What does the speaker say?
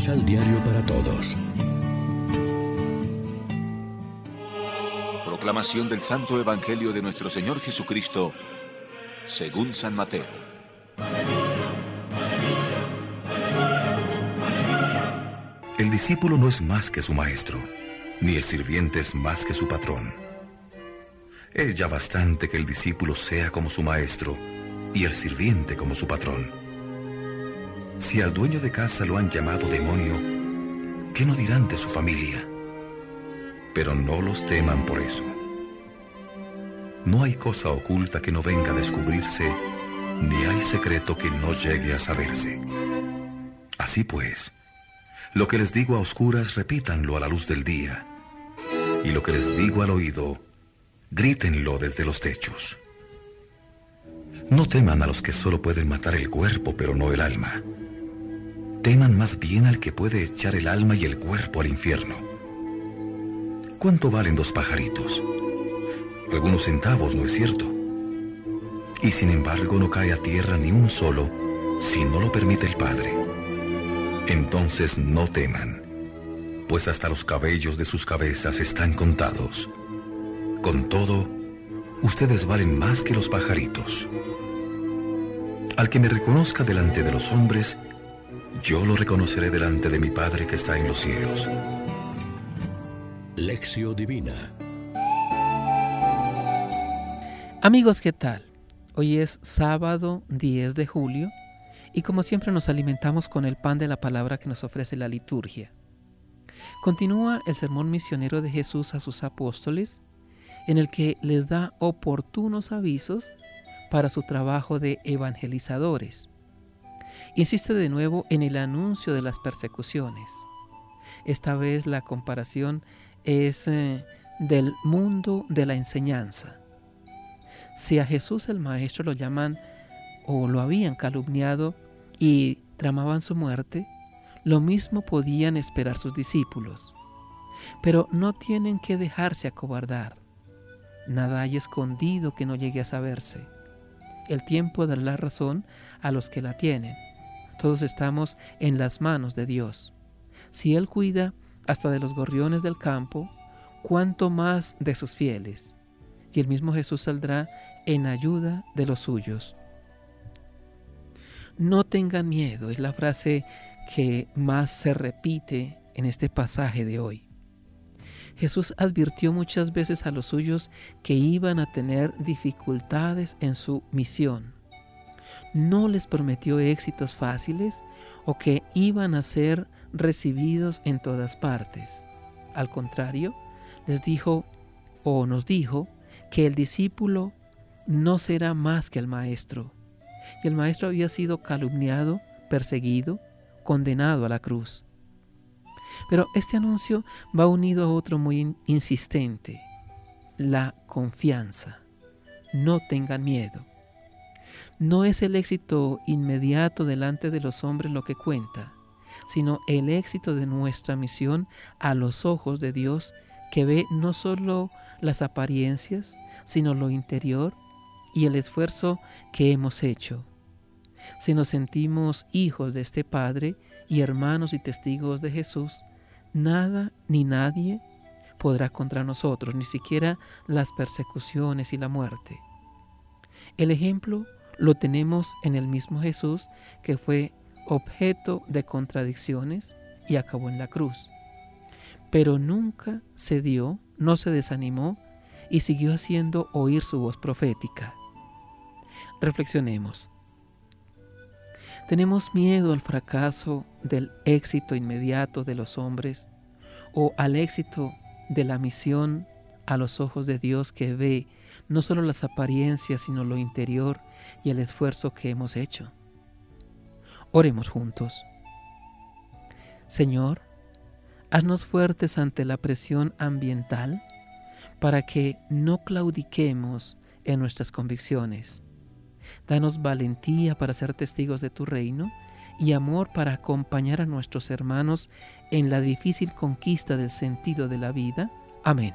Misal Diario para Todos. Proclamación del Santo Evangelio de nuestro Señor Jesucristo, según San Mateo. El discípulo no es más que su maestro, ni el sirviente es más que su patrón. Es ya bastante que el discípulo sea como su maestro y el sirviente como su patrón. Si al dueño de casa lo han llamado demonio, ¿qué no dirán de su familia? Pero no los teman por eso. No hay cosa oculta que no venga a descubrirse, ni hay secreto que no llegue a saberse. Así pues, lo que les digo a oscuras, repítanlo a la luz del día. Y lo que les digo al oído, grítenlo desde los techos. No teman a los que solo pueden matar el cuerpo, pero no el alma. Teman más bien al que puede echar el alma y el cuerpo al infierno. ¿Cuánto valen dos pajaritos? Algunos centavos, ¿no es cierto? Y sin embargo no cae a tierra ni un solo si no lo permite el Padre. Entonces no teman, pues hasta los cabellos de sus cabezas están contados. Con todo, ustedes valen más que los pajaritos. Al que me reconozca delante de los hombres, yo lo reconoceré delante de mi Padre que está en los cielos. Lección Divina Amigos, ¿qué tal? Hoy es sábado 10 de julio y como siempre nos alimentamos con el pan de la palabra que nos ofrece la liturgia. Continúa el sermón misionero de Jesús a sus apóstoles, en el que les da oportunos avisos para su trabajo de evangelizadores. Insiste de nuevo en el anuncio de las persecuciones. Esta vez la comparación es eh, del mundo de la enseñanza. Si a Jesús el Maestro lo llaman o lo habían calumniado y tramaban su muerte, lo mismo podían esperar sus discípulos. Pero no tienen que dejarse acobardar. Nada hay escondido que no llegue a saberse. El tiempo da la razón a los que la tienen. Todos estamos en las manos de Dios. Si Él cuida hasta de los gorriones del campo, cuánto más de sus fieles. Y el mismo Jesús saldrá en ayuda de los suyos. No tengan miedo, es la frase que más se repite en este pasaje de hoy. Jesús advirtió muchas veces a los suyos que iban a tener dificultades en su misión. No les prometió éxitos fáciles o que iban a ser recibidos en todas partes. Al contrario, les dijo o nos dijo que el discípulo no será más que el maestro y el maestro había sido calumniado, perseguido, condenado a la cruz. Pero este anuncio va unido a otro muy insistente, la confianza. No tengan miedo. No es el éxito inmediato delante de los hombres lo que cuenta, sino el éxito de nuestra misión a los ojos de Dios que ve no solo las apariencias, sino lo interior y el esfuerzo que hemos hecho. Si nos sentimos hijos de este Padre y hermanos y testigos de Jesús, nada ni nadie podrá contra nosotros, ni siquiera las persecuciones y la muerte. El ejemplo lo tenemos en el mismo Jesús que fue objeto de contradicciones y acabó en la cruz. Pero nunca cedió, no se desanimó y siguió haciendo oír su voz profética. Reflexionemos. ¿Tenemos miedo al fracaso del éxito inmediato de los hombres o al éxito de la misión a los ojos de Dios que ve no solo las apariencias, sino lo interior y el esfuerzo que hemos hecho? Oremos juntos. Señor, haznos fuertes ante la presión ambiental para que no claudiquemos en nuestras convicciones Danos valentía para ser testigos de tu reino y amor para acompañar a nuestros hermanos en la difícil conquista del sentido de la vida. Amén.